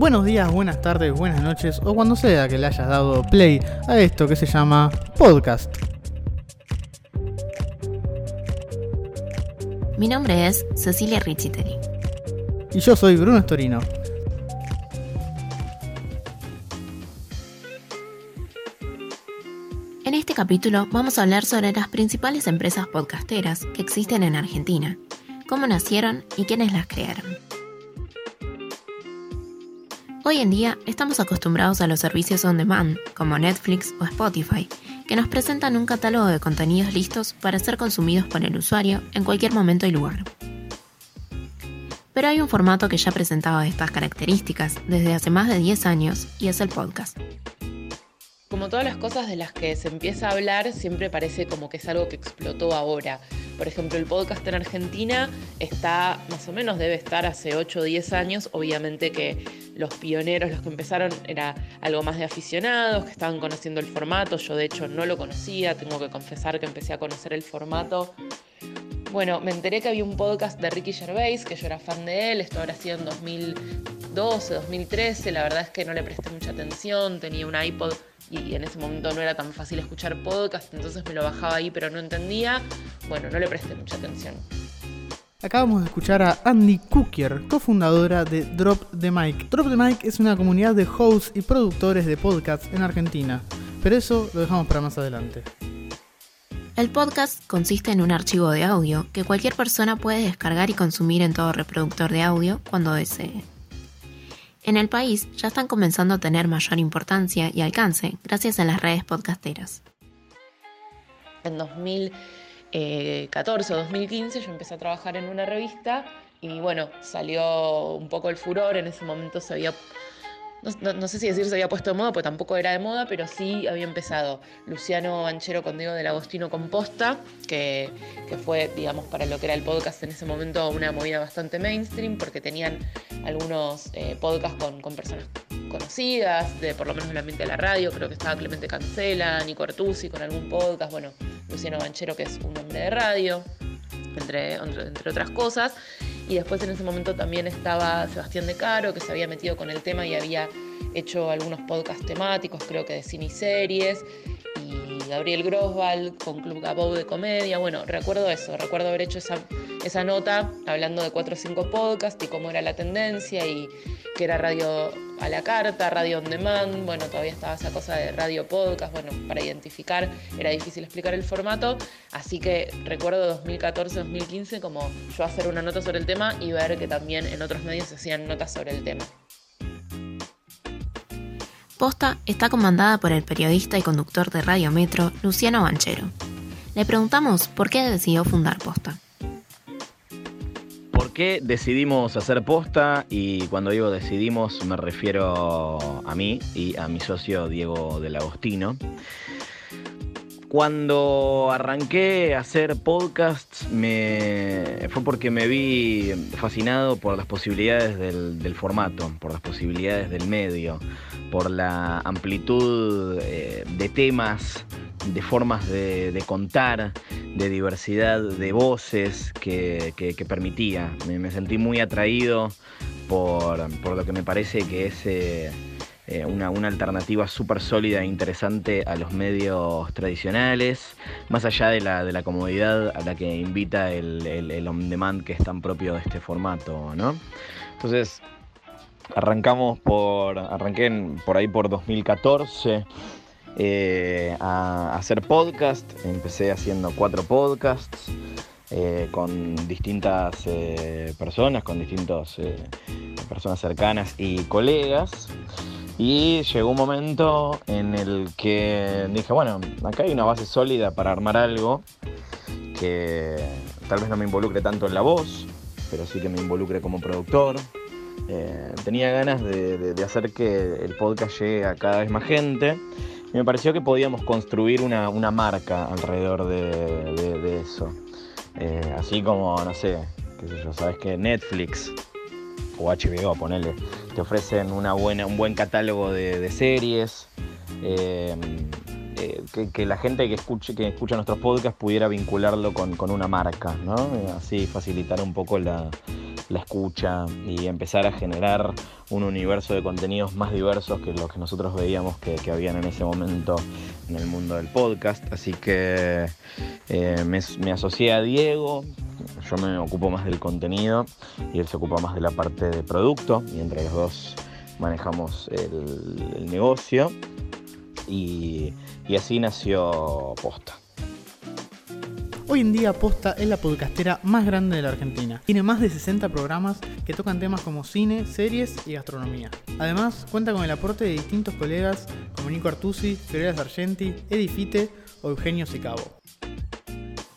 buenos días, buenas tardes, buenas noches o cuando sea que le hayas dado play a esto que se llama podcast. Mi nombre es Cecilia Richiteri. Y yo soy Bruno Storino. En este capítulo vamos a hablar sobre las principales empresas podcasteras que existen en Argentina, cómo nacieron y quiénes las crearon. Hoy en día estamos acostumbrados a los servicios on demand, como Netflix o Spotify, que nos presentan un catálogo de contenidos listos para ser consumidos por el usuario en cualquier momento y lugar. Pero hay un formato que ya presentaba estas características desde hace más de 10 años y es el podcast. Como todas las cosas de las que se empieza a hablar, siempre parece como que es algo que explotó ahora. Por ejemplo, el podcast en Argentina está, más o menos debe estar hace 8 o 10 años. Obviamente que los pioneros, los que empezaron, era algo más de aficionados, que estaban conociendo el formato. Yo de hecho no lo conocía, tengo que confesar que empecé a conocer el formato. Bueno, me enteré que había un podcast de Ricky Gervais, que yo era fan de él, esto habrá sido en 2012, 2013, la verdad es que no le presté mucha atención, tenía un iPod y en ese momento no era tan fácil escuchar podcast, entonces me lo bajaba ahí pero no entendía. Bueno, no le presté mucha atención. Acabamos de escuchar a Andy Cookier, cofundadora de Drop the Mic. Drop the Mic es una comunidad de hosts y productores de podcasts en Argentina, pero eso lo dejamos para más adelante. El podcast consiste en un archivo de audio que cualquier persona puede descargar y consumir en todo reproductor de audio cuando desee. En el país ya están comenzando a tener mayor importancia y alcance gracias a las redes podcasteras. En 2014 o 2015 yo empecé a trabajar en una revista y bueno, salió un poco el furor, en ese momento se había no, sé si decir se había puesto de moda, pues tampoco era de moda, pero sí había empezado. Luciano Banchero con Diego del Agostino Composta, que, que fue, digamos, para lo que era el podcast en ese momento una movida bastante mainstream, porque tenían algunos eh, podcasts con, con, personas conocidas, de por lo menos el ambiente de la radio, creo que estaba Clemente Cancela, Nico Artusi con algún podcast, bueno, Luciano Banchero, que es un hombre de radio, entre, entre otras cosas. Y después en ese momento también estaba Sebastián De Caro, que se había metido con el tema y había hecho algunos podcasts temáticos, creo que de cine y series. Y Gabriel Grosval con Club Gabou de comedia. Bueno, recuerdo eso, recuerdo haber hecho esa, esa nota hablando de cuatro o cinco podcasts y cómo era la tendencia y que era radio a la carta, radio on demand, bueno, todavía estaba esa cosa de radio podcast, bueno, para identificar era difícil explicar el formato, así que recuerdo 2014-2015 como yo hacer una nota sobre el tema y ver que también en otros medios se hacían notas sobre el tema. Posta está comandada por el periodista y conductor de Radio Metro, Luciano Banchero. Le preguntamos por qué decidió fundar Posta qué decidimos hacer posta? Y cuando digo decidimos me refiero a mí y a mi socio Diego del Agostino. Cuando arranqué a hacer podcasts me... fue porque me vi fascinado por las posibilidades del, formato, por las posibilidades del medio, por la amplitud eh, de temas de formas de, contar, de diversidad de voces que, permitía. Me, sentí muy atraído por, lo que me parece que es eh, eh, una, alternativa súper sólida e interesante a los medios tradicionales, más allá de la, de la comodidad a la que invita el, el, on-demand que es tan propio de este formato. ¿no? Entonces, arrancamos por, arranqué por ahí por 2014 eh, a, hacer podcast. Empecé haciendo cuatro podcasts eh, con distintas eh, personas, con distintas personas cercanas y colegas. Y llegó un momento en el que dije, bueno, acá hay una base sólida para armar algo que tal vez no me involucre tanto en la voz, pero sí que me involucre como productor. tenía ganas de, de hacer que el podcast llegue a cada vez más gente me pareció que podíamos construir una, marca alrededor de, eso. Eh, así como, no sé, qué sé yo, sabes que Netflix o HBO, ponele, te ofrecen una buena, un buen catálogo de, series. Eh, eh, que, la gente que escuche, que escucha nuestros podcasts pudiera vincularlo con, una marca, ¿no? Así facilitar un poco la, la escucha y empezar a generar un universo de contenidos más diversos que los que nosotros veíamos que, habían en ese momento en el mundo del podcast. Así que eh, me, me asocié a Diego, yo me ocupo más del contenido y él se ocupa más de la parte de producto y entre los dos manejamos el, negocio y, y así nació Posta. Hoy en día Posta es la podcastera más grande de la Argentina. Tiene más de 60 programas que tocan temas como cine, series y gastronomía. Además, cuenta con el aporte de distintos colegas como Nico Artusi, Fiorella Sargenti, Eddie Fite o Eugenio Sicabo.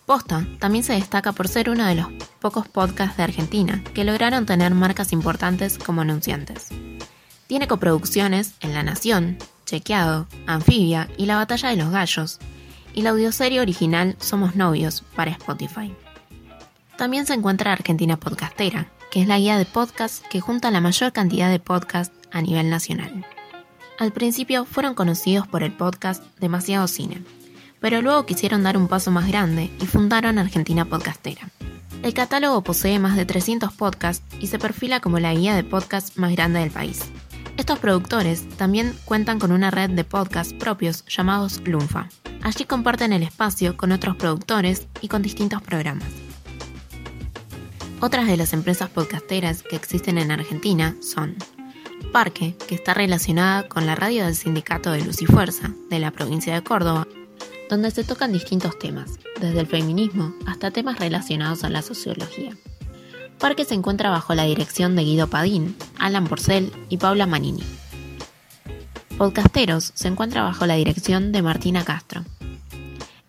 Posta también se destaca por ser uno de los pocos podcasts de Argentina que lograron tener marcas importantes como anunciantes. Tiene coproducciones en La Nación, Chequeado, Anfibia y La Batalla de los Gallos, y la audioserie original Somos Novios para Spotify. También se encuentra Argentina Podcastera, que es la guía de podcast que junta la mayor cantidad de podcasts a nivel nacional. Al principio fueron conocidos por el podcast Demasiado Cine, pero luego quisieron dar un paso más grande y fundaron Argentina Podcastera. El catálogo posee más de 300 podcasts y se perfila como la guía de podcast más grande del país. Estos productores también cuentan con una red de podcasts propios llamados Lunfa. Allí comparten el espacio con otros productores y con distintos programas. Otras de las empresas podcasteras que existen en Argentina son Parque, que está relacionada con la radio del sindicato de Luz y Fuerza de la provincia de Córdoba, donde se tocan distintos temas, desde el feminismo hasta temas relacionados a la sociología. Parque se encuentra bajo la dirección de Guido Padín, Alan Porcel y Paula Manini. Podcasteros se encuentra bajo la dirección de Martina Castro.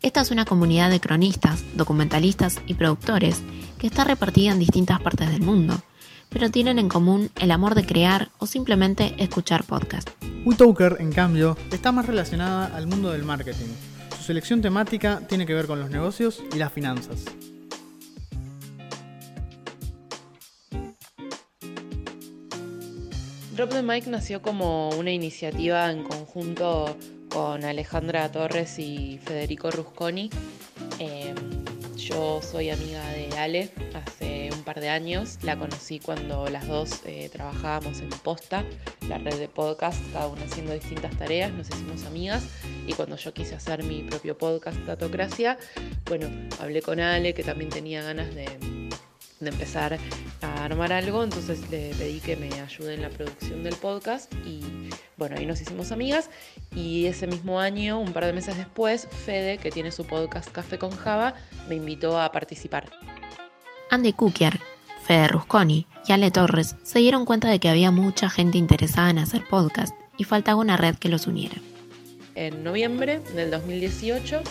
Esta es una comunidad de cronistas, documentalistas y productores que está repartida en distintas partes del mundo, pero tienen en común el amor de crear o simplemente escuchar podcast. WeToker, en cambio, está más relacionada al mundo del marketing. Su selección temática tiene que ver con los negocios y las finanzas. Drop the Mic nació como una iniciativa en conjunto con Alejandra Torres y Federico Rusconi. Em, yo soy amiga de Ale hace un par de años. La conocí cuando las dos eh, trabajábamos en Posta, la red de podcast, cada una haciendo distintas tareas. Nos hicimos amigas. Y cuando yo quise hacer mi propio podcast, Datocracia, bueno, hablé con Ale, que también tenía ganas de de empezar a armar algo, entonces le pedí que me ayude en la producción del podcast y bueno, ahí nos hicimos amigas y ese mismo año, un par de meses después, Fede, que tiene su podcast Café con Java, me invitó a participar. Andy Cookier, Fede Rusconi y Ale Torres se dieron cuenta de que había mucha gente interesada en hacer podcast y faltaba una red que los uniera. En noviembre del 2018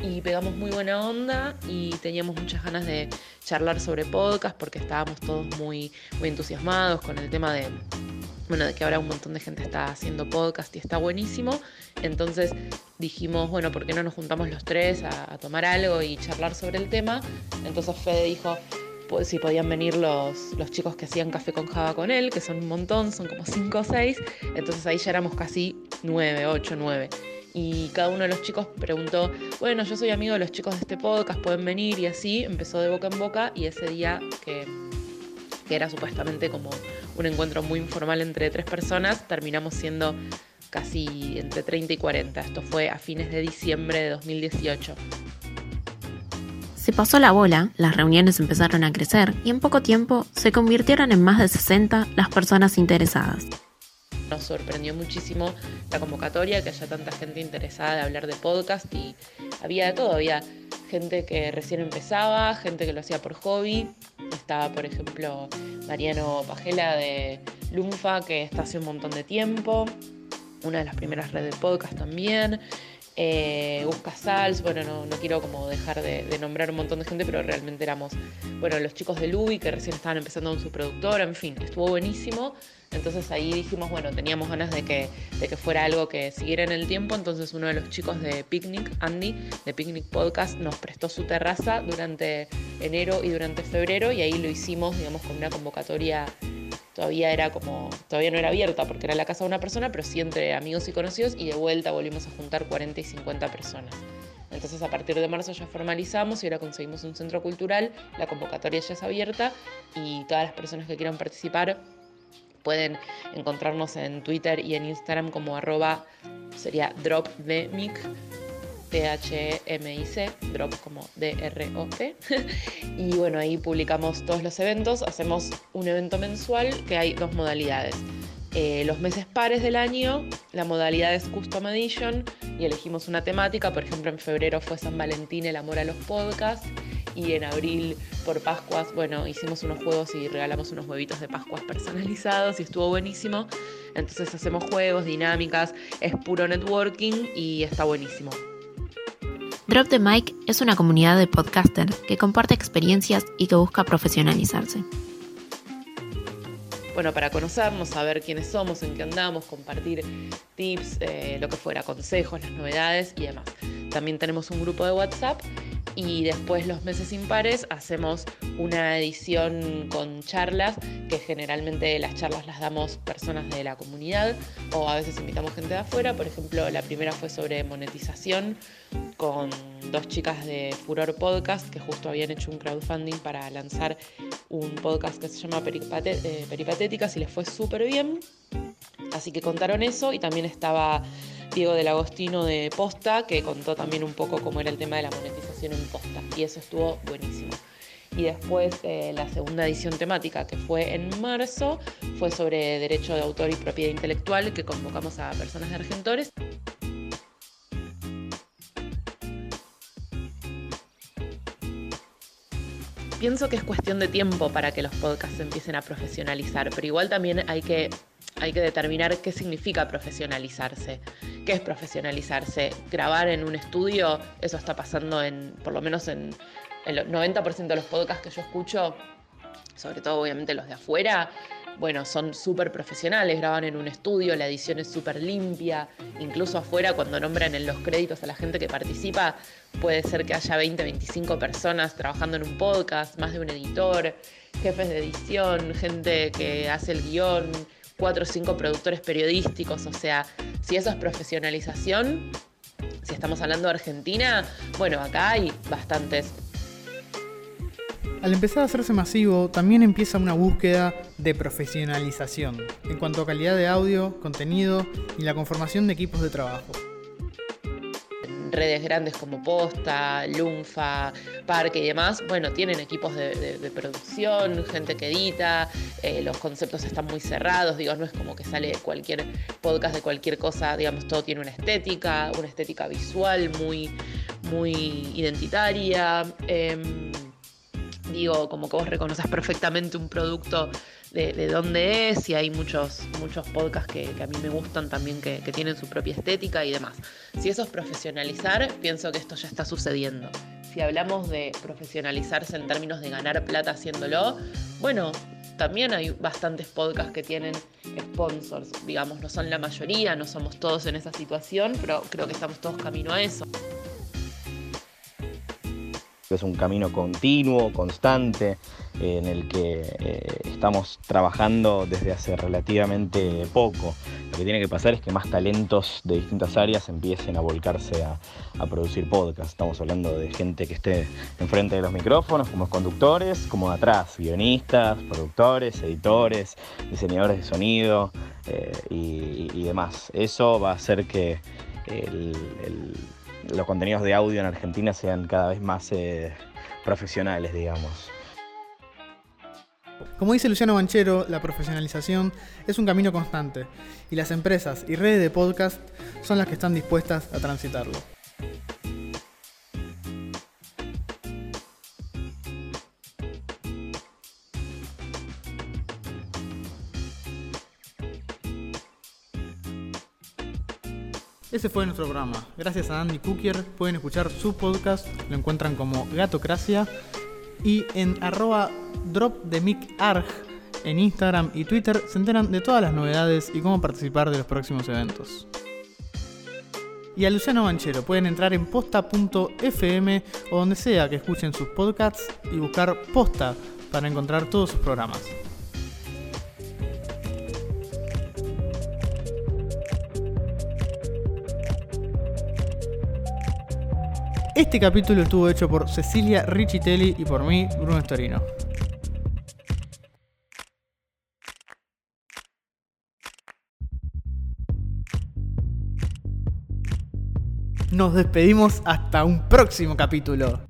y pegamos muy buena onda y teníamos muchas ganas de charlar sobre podcast porque estábamos todos muy, muy entusiasmados con el tema de, bueno, de que ahora un montón de gente está haciendo podcast y está buenísimo. Entonces dijimos, bueno, ¿por qué no nos juntamos los tres a, tomar algo y charlar sobre el tema? Entonces Fede dijo, pues, si podían venir los, los chicos que hacían café con Java con él, que son un montón, son como cinco o seis. Entonces ahí ya éramos casi nueve, ocho, nueve y cada uno de los chicos preguntó, bueno, yo soy amigo de los chicos de este podcast, pueden venir y así, empezó de boca en boca y ese día que, era supuestamente como un encuentro muy informal entre tres personas, terminamos siendo casi entre 30 y 40. Esto fue a fines de diciembre de 2018. Se pasó la bola, las reuniones empezaron a crecer y en poco tiempo se convirtieron en más de 60 las personas interesadas. Nos sorprendió muchísimo la convocatoria, que haya tanta gente interesada de hablar de podcast y había de todo, había gente que recién empezaba, gente que lo hacía por hobby. Estaba, por ejemplo, Mariano Pajela de Lumfa, que está hace un montón de tiempo, una de las primeras redes de podcast también eh, Busca Sals, bueno, no, quiero como dejar de, nombrar un montón de gente, pero realmente éramos, bueno, los chicos de Lubi que recién estaban empezando con su productora, en fin, estuvo buenísimo. Entonces ahí dijimos, bueno, teníamos ganas de que, de que fuera algo que siguiera en el tiempo, entonces uno de los chicos de Picnic, Andy, de Picnic Podcast, nos prestó su terraza durante enero y durante febrero y ahí lo hicimos, digamos, con una convocatoria todavía era como, todavía no era abierta porque era la casa de una persona, pero sí entre amigos y conocidos y de vuelta volvimos a juntar 40 y 50 personas. Entonces a partir de marzo ya formalizamos y ahora conseguimos un centro cultural, la convocatoria ya es abierta y todas las personas que quieran participar pueden encontrarnos en Twitter y en Instagram como arroba sería dropdemic T-H-M-I-C, drop como D-R-O-P. y bueno, ahí publicamos todos los eventos. Hacemos un evento mensual que hay dos modalidades. Eh, los meses pares del año, la modalidad es Custom Edition y elegimos una temática. Por ejemplo, en febrero fue San Valentín, el amor a los podcasts. Y en abril, por Pascuas, bueno, hicimos unos juegos y regalamos unos huevitos de Pascuas personalizados y estuvo buenísimo. Entonces hacemos juegos, dinámicas, es puro networking y está buenísimo. Drop the Mic es una comunidad de podcasters que comparte experiencias y que busca profesionalizarse. Bueno, para conocernos, saber quiénes somos, en qué andamos, compartir tips, eh, lo que fuera, consejos, las novedades y demás. También tenemos un grupo de WhatsApp y después los meses impares hacemos una edición con charlas, que generalmente las charlas las damos personas de la comunidad o a veces invitamos gente de afuera. Por ejemplo, la primera fue sobre monetización con dos chicas de Furor Podcast que justo habían hecho un crowdfunding para lanzar un podcast que se llama eh, Peripatéticas y les fue súper bien. Así que contaron eso y también estaba Diego del Agostino de Posta, que contó también un poco cómo era el tema de la monetización en Posta. Y eso estuvo buenísimo. Y después eh, la segunda edición temática, que fue en marzo, fue sobre derecho de autor y propiedad intelectual, que convocamos a personas de Argentores. Pienso que es cuestión de tiempo para que los podcasts empiecen a profesionalizar, pero igual también hay que hay que determinar qué significa profesionalizarse. ¿Qué es profesionalizarse? Grabar en un estudio, eso está pasando en, por lo menos en el 90% de los podcasts que yo escucho, sobre todo obviamente los de afuera, bueno, son súper profesionales, graban en un estudio, la edición es súper limpia, incluso afuera cuando nombran en los créditos a la gente que participa, puede ser que haya 20, 25 personas trabajando en un podcast, más de un editor, jefes de edición, gente que hace el guion, cuatro o cinco productores periodísticos, o sea, si eso es profesionalización, si estamos hablando de Argentina, bueno, acá hay bastantes. Al empezar a hacerse masivo, también empieza una búsqueda de profesionalización en cuanto a calidad de audio, contenido y la conformación de equipos de trabajo redes grandes como Posta, Lunfa, Parque y demás, bueno, tienen equipos de, producción, gente que edita, eh, los conceptos están muy cerrados, digo, no es como que sale cualquier podcast de cualquier cosa, digamos, todo tiene una estética, una estética visual muy, muy identitaria. Em, digo, como que vos reconoces perfectamente un producto de, dónde es y hay muchos, muchos podcasts que, a mí me gustan también que, que, tienen su propia estética y demás. Si eso es profesionalizar, pienso que esto ya está sucediendo. Si hablamos de profesionalizarse en términos de ganar plata haciéndolo, bueno, también hay bastantes podcasts que tienen sponsors, digamos, no son la mayoría, no somos todos en esa situación, pero creo que estamos todos camino a eso. Es un camino continuo, constante, en el que eh, estamos trabajando desde hace relativamente poco. Lo que tiene que pasar es que más talentos de distintas áreas empiecen a volcarse a, producir podcasts. Estamos hablando de gente que esté enfrente de los micrófonos, como conductores, como atrás, guionistas, productores, editores, diseñadores de sonido eh, y, demás. Eso va a hacer que los contenidos de audio en Argentina sean cada vez más eh, profesionales, digamos. Como dice Luciano Banchero, la profesionalización es un camino constante y las empresas y redes de podcast son las que están dispuestas a transitarlo. Ese fue nuestro programa. Gracias a Andy Cookier pueden escuchar su podcast, lo encuentran como Gatocracia y en arroba dropdemicarg en Instagram y Twitter se enteran de todas las novedades y cómo participar de los próximos eventos. Y a Luciano Banchero pueden entrar en posta.fm o donde sea que escuchen sus podcasts y buscar posta para encontrar todos sus programas. Este capítulo estuvo hecho por Cecilia Richitelli y por mí, Bruno Estorino. Nos despedimos hasta un próximo capítulo.